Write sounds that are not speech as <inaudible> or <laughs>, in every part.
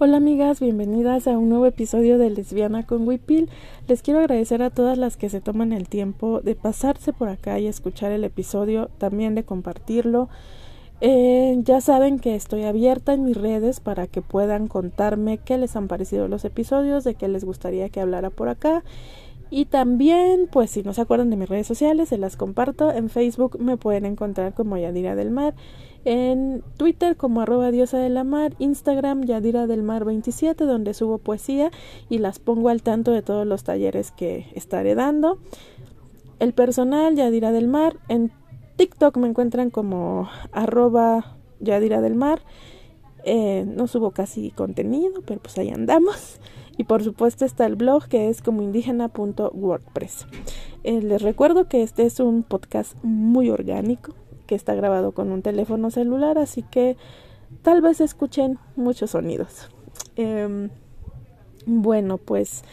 Hola amigas, bienvenidas a un nuevo episodio de Lesbiana con Wipil. Les quiero agradecer a todas las que se toman el tiempo de pasarse por acá y escuchar el episodio, también de compartirlo. Eh, ya saben que estoy abierta en mis redes para que puedan contarme qué les han parecido los episodios, de qué les gustaría que hablara por acá. Y también, pues si no se acuerdan de mis redes sociales, se las comparto. En Facebook me pueden encontrar como Yadira del Mar en Twitter como arroba diosa de la mar, Instagram Yadira del Mar 27 donde subo poesía y las pongo al tanto de todos los talleres que estaré dando. El personal Yadira del Mar, en TikTok me encuentran como arroba Yadira del Mar. Eh, no subo casi contenido, pero pues ahí andamos. Y por supuesto está el blog que es como indígena.wordpress. Eh, les recuerdo que este es un podcast muy orgánico, que está grabado con un teléfono celular, así que tal vez escuchen muchos sonidos. Em, bueno, pues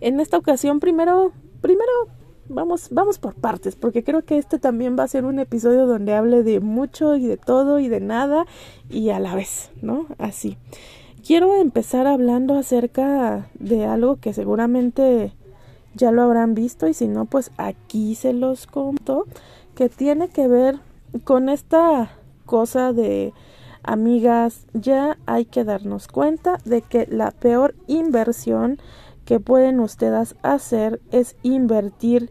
en esta ocasión primero, primero vamos, vamos por partes, porque creo que este también va a ser un episodio donde hable de mucho y de todo y de nada y a la vez, ¿no? Así. Quiero empezar hablando acerca de algo que seguramente ya lo habrán visto y si no, pues aquí se los conto, que tiene que ver con esta cosa de amigas, ya hay que darnos cuenta de que la peor inversión que pueden ustedes hacer es invertir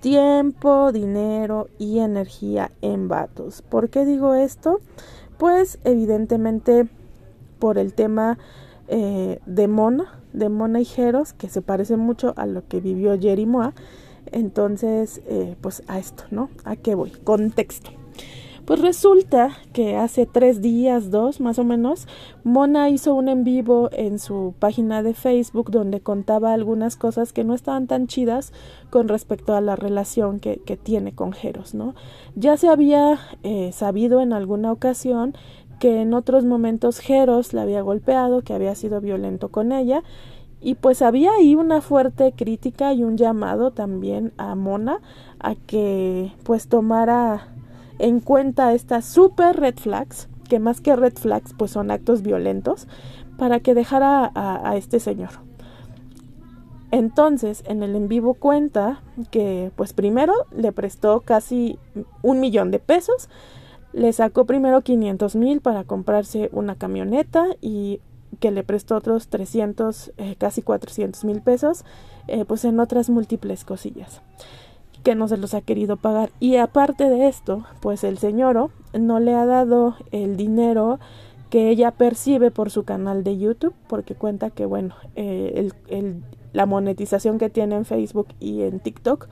tiempo, dinero y energía en vatos. ¿Por qué digo esto? Pues evidentemente por el tema eh, de Mona, de Mona y Jeros, que se parece mucho a lo que vivió Jerimoa. Entonces, eh, pues a esto, ¿no? ¿A qué voy? Contexto. Pues resulta que hace tres días, dos más o menos, Mona hizo un en vivo en su página de Facebook donde contaba algunas cosas que no estaban tan chidas con respecto a la relación que, tiene con Jeros, ¿no? Ya se había eh, sabido en alguna ocasión que en otros momentos Jeros la había golpeado, que había sido violento con ella, y pues había ahí una fuerte crítica y un llamado también a Mona a que pues tomara en cuenta estas super red flags, que más que red flags pues son actos violentos, para que dejara a, este señor. Entonces, en el en vivo cuenta que, pues primero le prestó casi un millón de pesos, le sacó primero 500 mil para comprarse una camioneta y que le prestó otros 300, eh, casi 400 mil pesos, eh, pues en otras múltiples cosillas que no se los ha querido pagar. Y aparte de esto, pues el señor no le ha dado el dinero que ella percibe por su canal de YouTube, porque cuenta que, bueno, eh, la monetización que tiene en Facebook y en TikTok,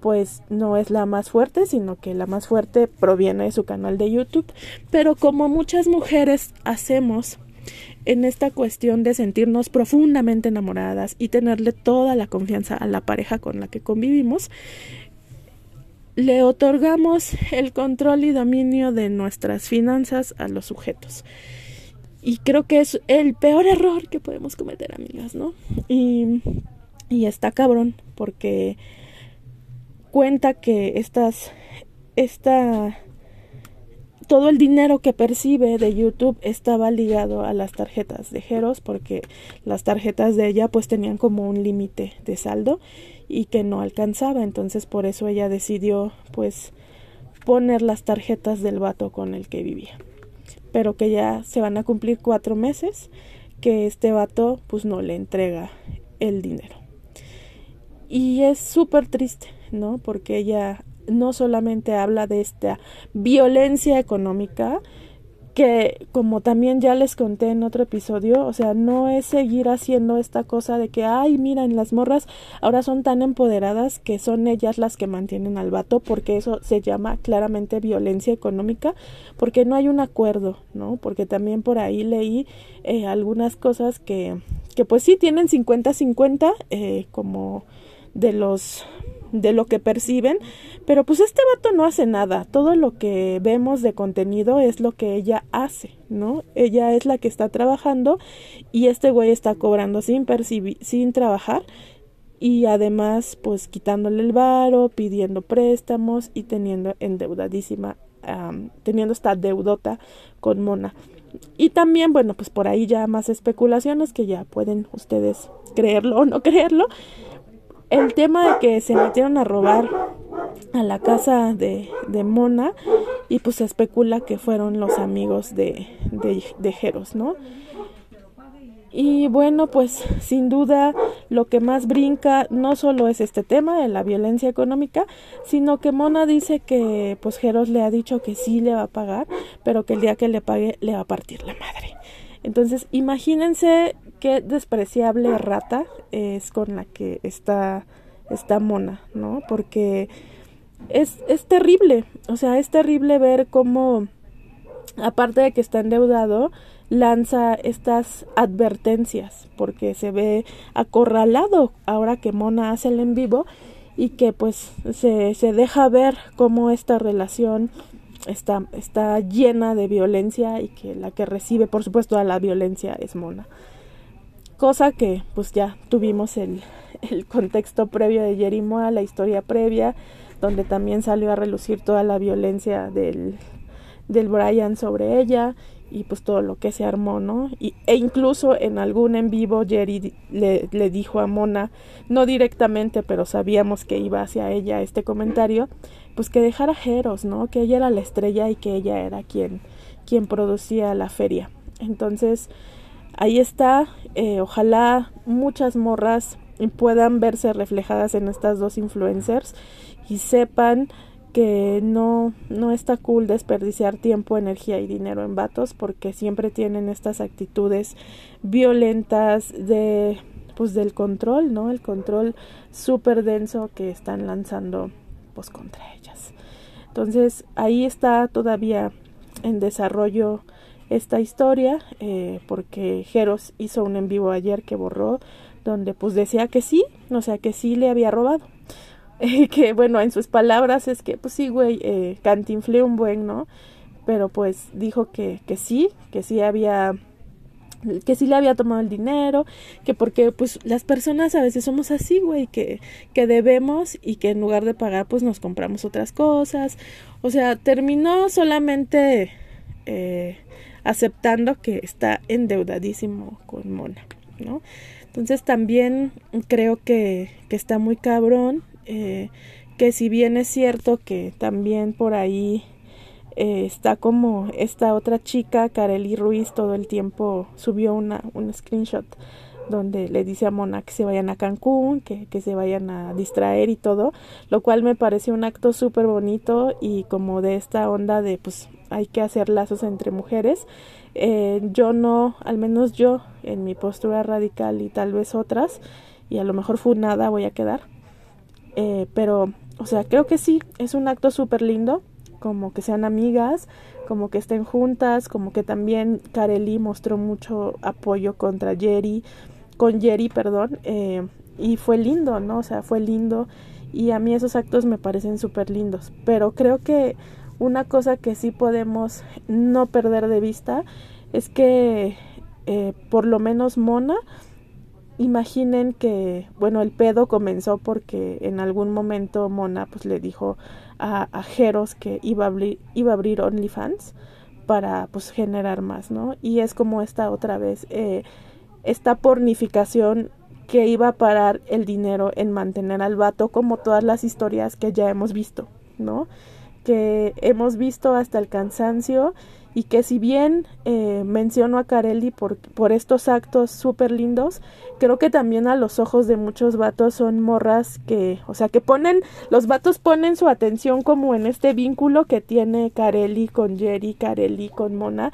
pues no es la más fuerte, sino que la más fuerte proviene de su canal de YouTube. Pero como muchas mujeres hacemos en esta cuestión de sentirnos profundamente enamoradas y tenerle toda la confianza a la pareja con la que convivimos, le otorgamos el control y dominio de nuestras finanzas a los sujetos. Y creo que es el peor error que podemos cometer, amigas, ¿no? Y, y está cabrón, porque cuenta que estas, esta, todo el dinero que percibe de YouTube estaba ligado a las tarjetas de Jeros, porque las tarjetas de ella pues tenían como un límite de saldo y que no alcanzaba, entonces por eso ella decidió pues poner las tarjetas del vato con el que vivía. Pero que ya se van a cumplir cuatro meses que este vato pues no le entrega el dinero. Y es súper triste, ¿no? Porque ella no solamente habla de esta violencia económica, que como también ya les conté en otro episodio, o sea, no es seguir haciendo esta cosa de que, ay, mira, en las morras ahora son tan empoderadas que son ellas las que mantienen al vato, porque eso se llama claramente violencia económica, porque no hay un acuerdo, ¿no? Porque también por ahí leí eh, algunas cosas que, que pues sí tienen 50-50, eh, como de los de lo que perciben, pero pues este vato no hace nada, todo lo que vemos de contenido es lo que ella hace, ¿no? Ella es la que está trabajando y este güey está cobrando sin percibir, sin trabajar y además pues quitándole el varo, pidiendo préstamos y teniendo endeudadísima, teniendo esta deudota con Mona. Y también, bueno, pues por ahí ya más especulaciones que ya pueden ustedes creerlo o no creerlo. El tema de que se metieron a robar a la casa de, de Mona y pues se especula que fueron los amigos de, de, Jeros, ¿no? Y bueno, pues sin duda lo que más brinca no solo es este tema de la violencia económica, sino que Mona dice que pues Jeros le ha dicho que sí le va a pagar, pero que el día que le pague le va a partir la madre. Entonces, imagínense qué despreciable rata es con la que está esta Mona, ¿no? Porque es, es terrible, o sea, es terrible ver cómo aparte de que está endeudado, lanza estas advertencias porque se ve acorralado ahora que Mona hace el en vivo y que pues se, se deja ver cómo esta relación está, está llena de violencia y que la que recibe por supuesto a la violencia es Mona. Cosa que pues ya tuvimos el, el contexto previo de Jerimoa, la historia previa, donde también salió a relucir toda la violencia del, del Brian sobre ella y pues todo lo que se armó, ¿no? Y, e incluso en algún en vivo Jerry le, le, dijo a Mona, no directamente, pero sabíamos que iba hacia ella este comentario, pues que dejara Jeros, ¿no? Que ella era la estrella y que ella era quien, quien producía la feria. Entonces, ahí está, eh, ojalá muchas morras puedan verse reflejadas en estas dos influencers y sepan que no, no está cool desperdiciar tiempo, energía y dinero en vatos porque siempre tienen estas actitudes violentas de pues del control, ¿no? El control súper denso que están lanzando pues contra ellas. Entonces ahí está todavía en desarrollo esta historia eh, porque Jeros hizo un en vivo ayer que borró donde pues decía que sí, o sea que sí le había robado <laughs> que bueno, en sus palabras es que, pues sí, güey, eh, cantinflé un buen, ¿no? Pero pues dijo que, que sí, que sí había que sí le había tomado el dinero, que porque pues las personas a veces somos así, güey, que, que debemos y que en lugar de pagar pues nos compramos otras cosas. O sea, terminó solamente eh, aceptando que está endeudadísimo con Mona, ¿no? Entonces también creo que, que está muy cabrón eh, que si bien es cierto que también por ahí eh, está como esta otra chica, Kareli Ruiz, todo el tiempo subió una, un screenshot donde le dice a Mona que se vayan a Cancún, que, que se vayan a distraer y todo, lo cual me parece un acto súper bonito y como de esta onda de pues hay que hacer lazos entre mujeres. Eh, yo no, al menos yo, en mi postura radical y tal vez otras, y a lo mejor fue nada voy a quedar, eh, pero, o sea, creo que sí, es un acto súper lindo, como que sean amigas, como que estén juntas, como que también Kareli mostró mucho apoyo contra Jerry, con Jerry, perdón, eh, y fue lindo, ¿no? O sea, fue lindo y a mí esos actos me parecen súper lindos, pero creo que una cosa que sí podemos no perder de vista es que eh, por lo menos Mona imaginen que, bueno, el pedo comenzó porque en algún momento Mona pues le dijo a, a Jeros que iba a abrir, iba a abrir OnlyFans para pues generar más, ¿no? Y es como esta otra vez, eh, esta pornificación que iba a parar el dinero en mantener al vato como todas las historias que ya hemos visto, ¿no? Que hemos visto hasta el cansancio y que si bien eh, menciono a Carelli por, por estos actos súper lindos, creo que también a los ojos de muchos vatos son morras que, o sea, que ponen, los vatos ponen su atención como en este vínculo que tiene Carelli con Jerry, Carelli con Mona,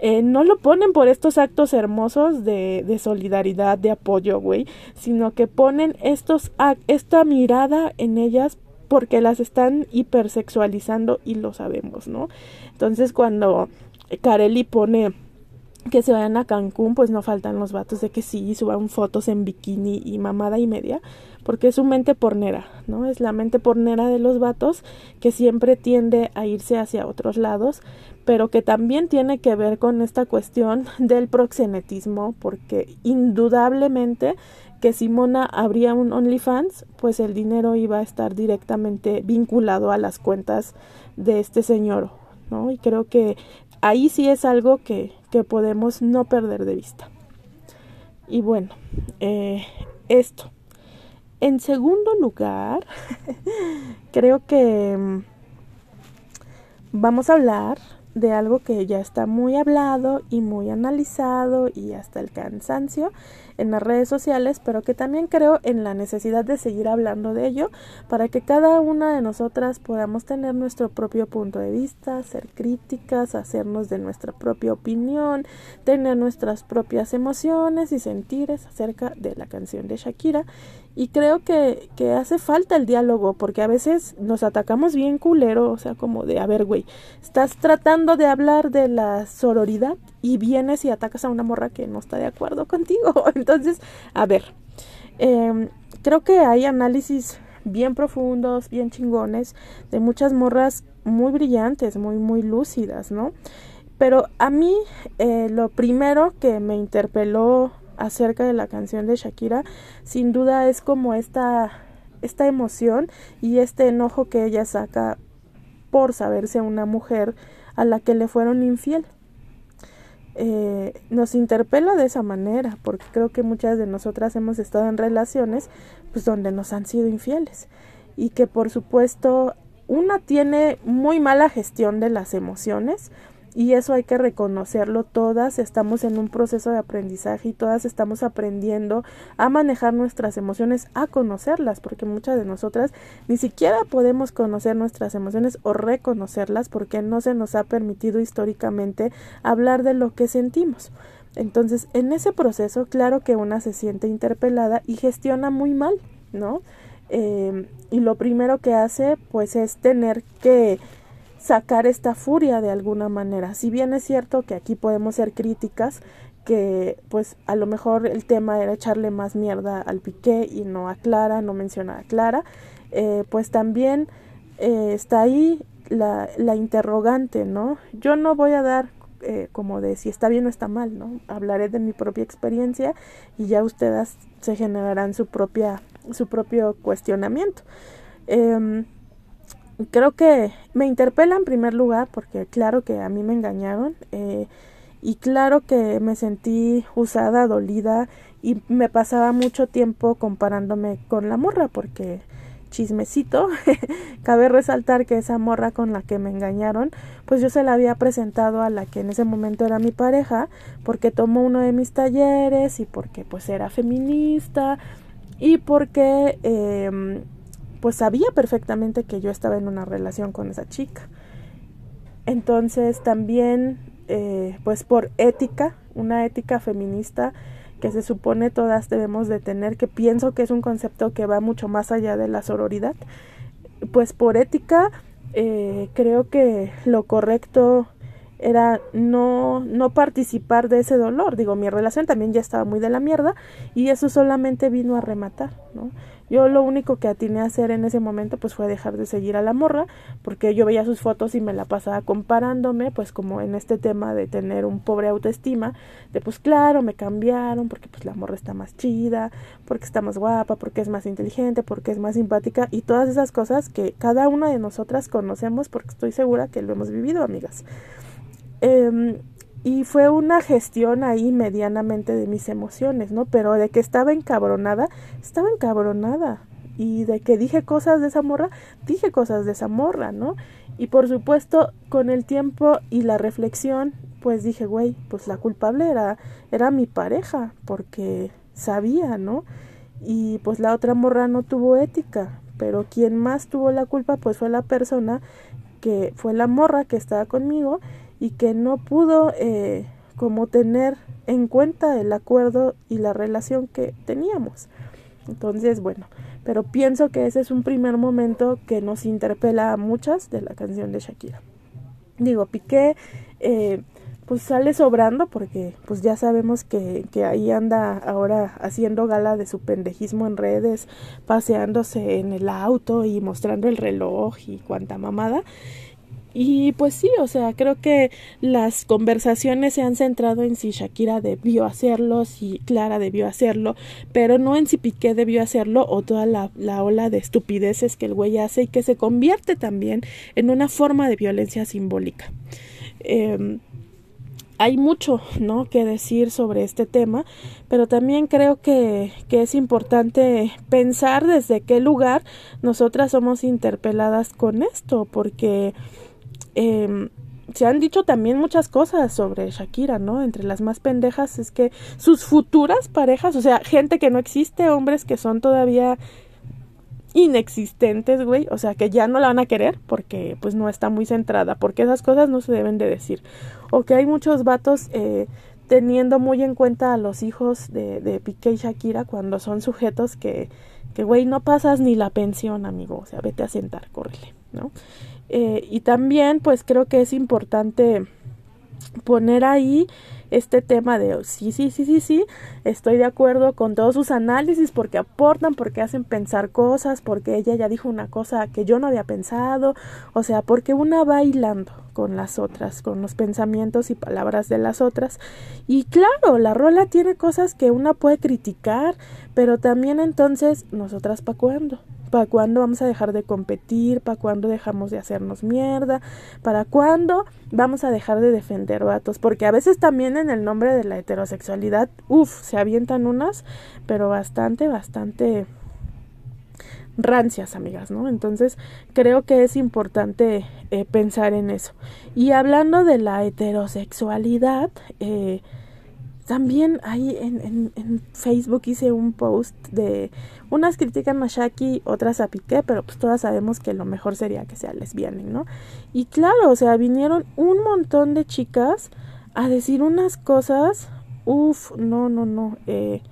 eh, no lo ponen por estos actos hermosos de, de solidaridad, de apoyo, güey, sino que ponen estos, esta mirada en ellas porque las están hipersexualizando y lo sabemos, ¿no? Entonces cuando Carelli pone que se vayan a Cancún, pues no faltan los vatos de que sí, suban fotos en bikini y mamada y media, porque es su mente pornera, ¿no? Es la mente pornera de los vatos que siempre tiende a irse hacia otros lados, pero que también tiene que ver con esta cuestión del proxenetismo, porque indudablemente que si Mona abría un OnlyFans, pues el dinero iba a estar directamente vinculado a las cuentas de este señor, ¿no? Y creo que ahí sí es algo que, que podemos no perder de vista. Y bueno, eh, esto. En segundo lugar, <laughs> creo que mm, vamos a hablar de algo que ya está muy hablado y muy analizado y hasta el cansancio en las redes sociales, pero que también creo en la necesidad de seguir hablando de ello para que cada una de nosotras podamos tener nuestro propio punto de vista, ser críticas, hacernos de nuestra propia opinión, tener nuestras propias emociones y sentires acerca de la canción de Shakira y creo que, que hace falta el diálogo, porque a veces nos atacamos bien culero, o sea, como de, a ver, güey, estás tratando de hablar de la sororidad y vienes y atacas a una morra que no está de acuerdo <laughs> contigo. Entonces, a ver, em, creo que hay análisis bien profundos, bien chingones, de muchas morras muy brillantes, muy, muy lúcidas, ¿no? Pero a mí eh, lo primero que me interpeló acerca de la canción de Shakira, sin duda es como esta, esta emoción y este enojo que ella saca por saberse una mujer a la que le fueron infiel. Eh, nos interpela de esa manera, porque creo que muchas de nosotras hemos estado en relaciones pues donde nos han sido infieles y que por supuesto una tiene muy mala gestión de las emociones, y eso hay que reconocerlo. Todas estamos en un proceso de aprendizaje y todas estamos aprendiendo a manejar nuestras emociones, a conocerlas, porque muchas de nosotras ni siquiera podemos conocer nuestras emociones o reconocerlas porque no se nos ha permitido históricamente hablar de lo que sentimos. Entonces, en ese proceso, claro que una se siente interpelada y gestiona muy mal, ¿no? Eh, y lo primero que hace, pues, es tener que sacar esta furia de alguna manera. Si bien es cierto que aquí podemos ser críticas, que pues a lo mejor el tema era echarle más mierda al Piqué y no a Clara, no menciona a Clara, eh, pues también eh, está ahí la, la, interrogante, ¿no? Yo no voy a dar eh, como de si está bien o está mal, ¿no? Hablaré de mi propia experiencia y ya ustedes se generarán su propia su propio cuestionamiento. Em, creo que me interpela en primer lugar porque claro que a mí me engañaron eh, y claro que me sentí usada, dolida y me pasaba mucho tiempo comparándome con la morra porque chismecito, <laughs> cabe resaltar que esa morra con la que me engañaron, pues yo se la había presentado a la que en ese momento era mi pareja, porque tomó uno de mis talleres y porque pues era feminista y porque eh, pues sabía perfectamente que yo estaba en una relación con esa chica. Entonces también, eh, pues por ética, una ética feminista que se supone todas debemos de tener, que pienso que es un concepto que va mucho más allá de la sororidad, pues por ética eh, creo que lo correcto era no, no participar de ese dolor. Digo, mi relación también ya estaba muy de la mierda y eso solamente vino a rematar, ¿no? Yo lo único que atiné a hacer en ese momento pues fue dejar de seguir a la morra, porque yo veía sus fotos y me la pasaba comparándome, pues como en este tema de tener un pobre autoestima, de pues claro, me cambiaron porque pues la morra está más chida, porque está más guapa, porque es más inteligente, porque es más simpática y todas esas cosas que cada una de nosotras conocemos porque estoy segura que lo hemos vivido, amigas. Eh, y fue una gestión ahí medianamente de mis emociones, ¿no? Pero de que estaba encabronada, estaba encabronada. Y de que dije cosas de esa morra, dije cosas de esa morra, ¿no? Y por supuesto, con el tiempo y la reflexión, pues dije, güey, pues la culpable era, era mi pareja, porque sabía, ¿no? Y pues la otra morra no tuvo ética, pero quien más tuvo la culpa, pues fue la persona que fue la morra que estaba conmigo y que no pudo eh, como tener en cuenta el acuerdo y la relación que teníamos. Entonces, bueno, pero pienso que ese es un primer momento que nos interpela a muchas de la canción de Shakira. Digo, Piqué eh, pues sale sobrando porque pues ya sabemos que, que ahí anda ahora haciendo gala de su pendejismo en redes, paseándose en el auto y mostrando el reloj y cuanta mamada. Y pues sí, o sea, creo que las conversaciones se han centrado en si Shakira debió hacerlo, si Clara debió hacerlo, pero no en si Piqué debió hacerlo o toda la, la ola de estupideces que el güey hace y que se convierte también en una forma de violencia simbólica. Eh, hay mucho, ¿no? que decir sobre este tema, pero también creo que, que es importante pensar desde qué lugar nosotras somos interpeladas con esto, porque eh, se han dicho también muchas cosas sobre Shakira, ¿no? Entre las más pendejas es que sus futuras parejas, o sea, gente que no existe, hombres que son todavía inexistentes, güey, o sea, que ya no la van a querer porque pues no está muy centrada, porque esas cosas no se deben de decir. O que hay muchos vatos eh, teniendo muy en cuenta a los hijos de, de Piqué y Shakira cuando son sujetos que, que, güey, no pasas ni la pensión, amigo, o sea, vete a sentar, córrele, ¿no? Eh, y también pues creo que es importante poner ahí este tema de sí, sí, sí, sí, sí, estoy de acuerdo con todos sus análisis porque aportan, porque hacen pensar cosas, porque ella ya dijo una cosa que yo no había pensado, o sea, porque una va hilando con las otras, con los pensamientos y palabras de las otras. Y claro, la rola tiene cosas que una puede criticar, pero también entonces, nosotras para cuándo? ¿Para cuándo vamos a dejar de competir? ¿Para cuándo dejamos de hacernos mierda? ¿Para cuándo vamos a dejar de defender vatos? Porque a veces también en el nombre de la heterosexualidad, uff, se avientan unas, pero bastante, bastante rancias, amigas, ¿no? Entonces creo que es importante eh, pensar en eso. Y hablando de la heterosexualidad, eh, también ahí en, en, Facebook hice un post de unas critican a Shaki, otras a Piqué, pero pues todas sabemos que lo mejor sería que sea lesbiana, ¿no? Y claro, o sea, vinieron un montón de chicas a decir unas cosas, uff, no, no, no, eh,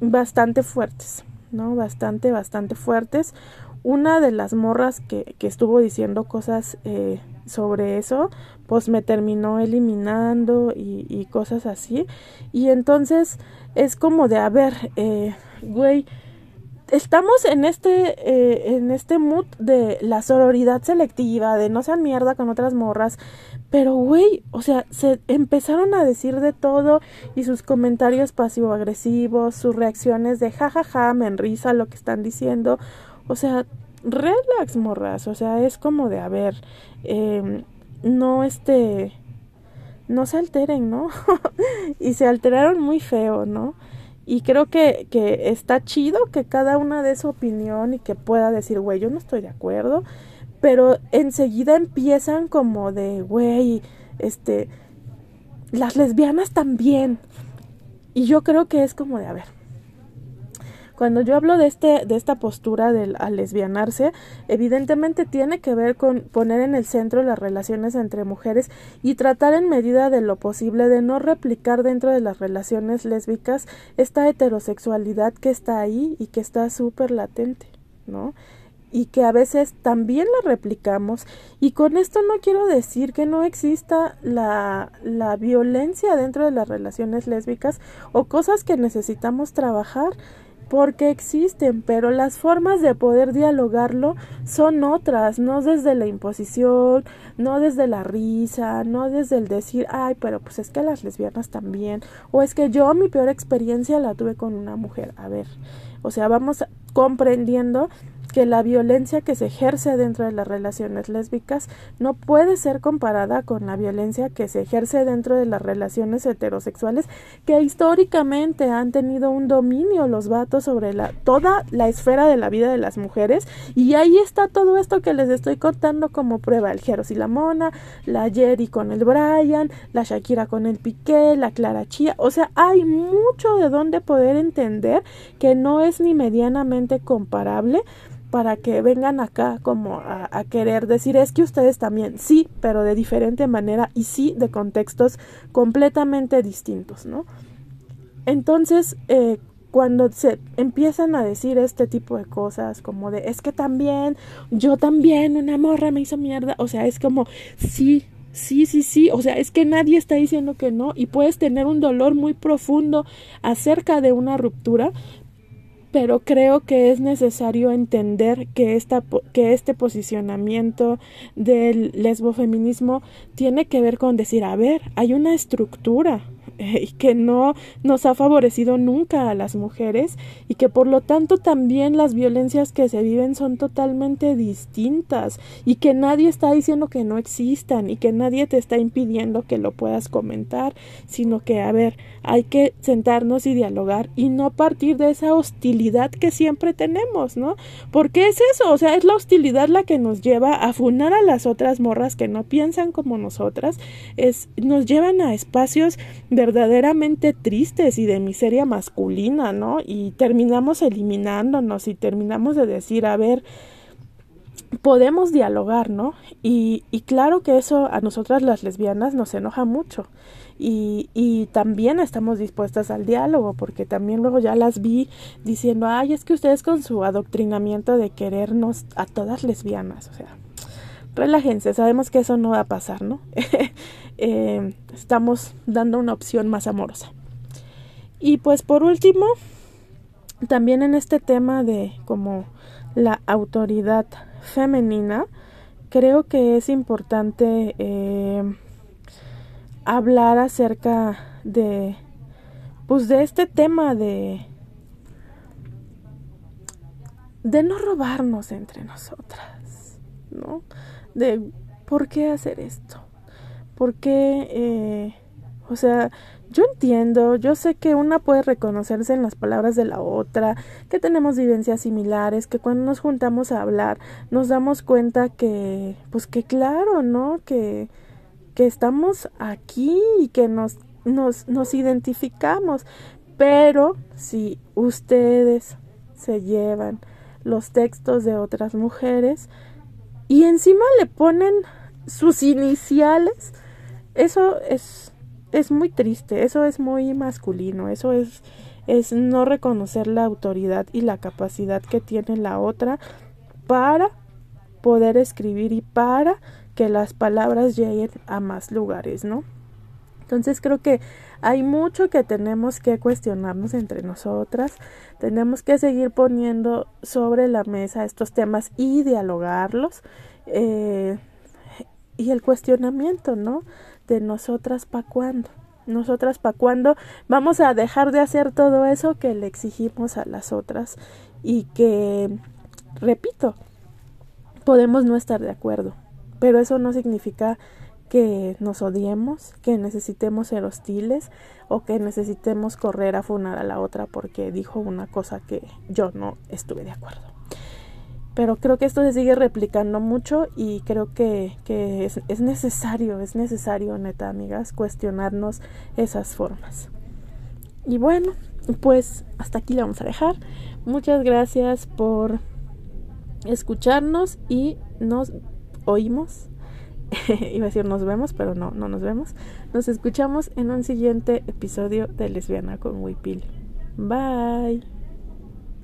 bastante fuertes, ¿no? Bastante, bastante fuertes. Una de las morras que, que estuvo diciendo cosas eh, sobre eso, pues me terminó eliminando y, y, cosas así. Y entonces es como de, a ver, eh, güey, estamos en este, eh, en este mood de la sororidad selectiva, de no sean mierda con otras morras. Pero, güey, o sea, se empezaron a decir de todo y sus comentarios pasivo-agresivos, sus reacciones de jajaja, ja, ja, me enrisa lo que están diciendo. O sea, relax, morras. O sea, es como de, a ver, eh, no este, no se alteren, ¿no? <laughs> y se alteraron muy feo, ¿no? Y creo que, que está chido que cada una dé su opinión y que pueda decir, güey, yo no estoy de acuerdo, pero enseguida empiezan como de, güey, este, las lesbianas también. Y yo creo que es como de, a ver, cuando yo hablo de, este, de esta postura del al lesbianarse, evidentemente tiene que ver con poner en el centro las relaciones entre mujeres y tratar en medida de lo posible de no replicar dentro de las relaciones lésbicas esta heterosexualidad que está ahí y que está súper latente, ¿no? y que a veces también la replicamos y con esto no quiero decir que no exista la, la violencia dentro de las relaciones lésbicas o cosas que necesitamos trabajar porque existen, pero las formas de poder dialogarlo son otras, no desde la imposición, no desde la risa, no desde el decir, ay, pero pues es que las lesbianas también, o es que yo mi peor experiencia la tuve con una mujer. A ver, o sea, vamos comprendiendo que la violencia que se ejerce dentro de las relaciones lésbicas no puede ser comparada con la violencia que se ejerce dentro de las relaciones heterosexuales que históricamente han tenido un dominio los vatos sobre la, toda la esfera de la vida de las mujeres. Y ahí está todo esto que les estoy contando como prueba. El Jeros la Mona, la Jerry con el Brian, la Shakira con el Piqué, la Clara Chía, o sea, hay mucho de donde poder entender que no es ni medianamente comparable para que vengan acá como a, querer decir es que ustedes también sí, pero de diferente manera y sí de contextos completamente distintos, ¿no? Entonces, eh, cuando se empiezan a decir este tipo de cosas como de es que también, yo también, una morra me hizo mierda, o sea, es como sí, Sí, sí, sí, o sea, es que nadie está diciendo que no y puedes tener un dolor muy profundo acerca de una ruptura, pero creo que es necesario entender que, esta, que este posicionamiento del lesbofeminismo tiene que ver con decir, a ver, hay una estructura <laughs> y que no nos ha favorecido nunca a las mujeres y que por lo tanto también las violencias que se viven son totalmente distintas y que nadie está diciendo que no existan y que nadie te está impidiendo que lo puedas comentar, sino que a ver, hay que sentarnos y dialogar y no partir de esa hostilidad que siempre tenemos, ¿no? Porque es eso, o sea, es la hostilidad la que nos lleva a funar a las otras morras que no piensan como nosotras, es nos llevan a espacios verdaderamente tristes y de miseria masculina, ¿no? Y terminamos eliminándonos y terminamos de decir, a ver, podemos dialogar, ¿no? Y, y claro que eso a nosotras las lesbianas nos enoja mucho. Y, y, también estamos dispuestas al diálogo, porque también luego ya las vi diciendo, ay, es que ustedes con su adoctrinamiento de querernos a todas lesbianas, o sea, relájense, sabemos que eso no va a pasar, ¿no? <laughs> Eh, estamos dando una opción más amorosa. Y pues por último, también en este tema de como la autoridad femenina, creo que es importante eh, hablar acerca de pues de este tema de de no robarnos entre nosotras, ¿no? De por qué hacer esto, por qué, eh, o sea, yo entiendo, yo sé que una puede reconocerse en las palabras de la otra, que tenemos vivencias similares, que cuando nos juntamos a hablar nos damos cuenta que, pues que claro, ¿no? Que, que estamos aquí y que nos, nos, nos identificamos. Pero si ustedes se llevan los textos de otras mujeres y encima le ponen sus iniciales, eso es es muy triste, eso es muy masculino, eso es, es no reconocer la autoridad y la capacidad que tiene la otra para poder escribir y para que las palabras lleguen a más lugares, ¿no? Entonces creo que hay mucho que tenemos que cuestionarnos entre nosotras, tenemos que seguir poniendo sobre la mesa estos temas y dialogarlos. Eh, y el cuestionamiento, ¿no? de nosotras para cuándo. Nosotras para cuándo vamos a dejar de hacer todo eso que le exigimos a las otras y que, repito, podemos no estar de acuerdo, pero eso no significa que nos odiemos, que necesitemos ser hostiles o que necesitemos correr a funar a la otra porque dijo una cosa que yo no estuve de acuerdo pero creo que esto se sigue replicando mucho y creo que, que es, es, necesario, es necesario, neta, amigas, cuestionarnos esas formas. Y bueno, pues hasta aquí le vamos a dejar. Muchas gracias por escucharnos y nos oímos. <laughs> Iba a decir nos vemos, pero no, no nos vemos. Nos escuchamos en un siguiente episodio de Lesbiana con Wipil. Bye.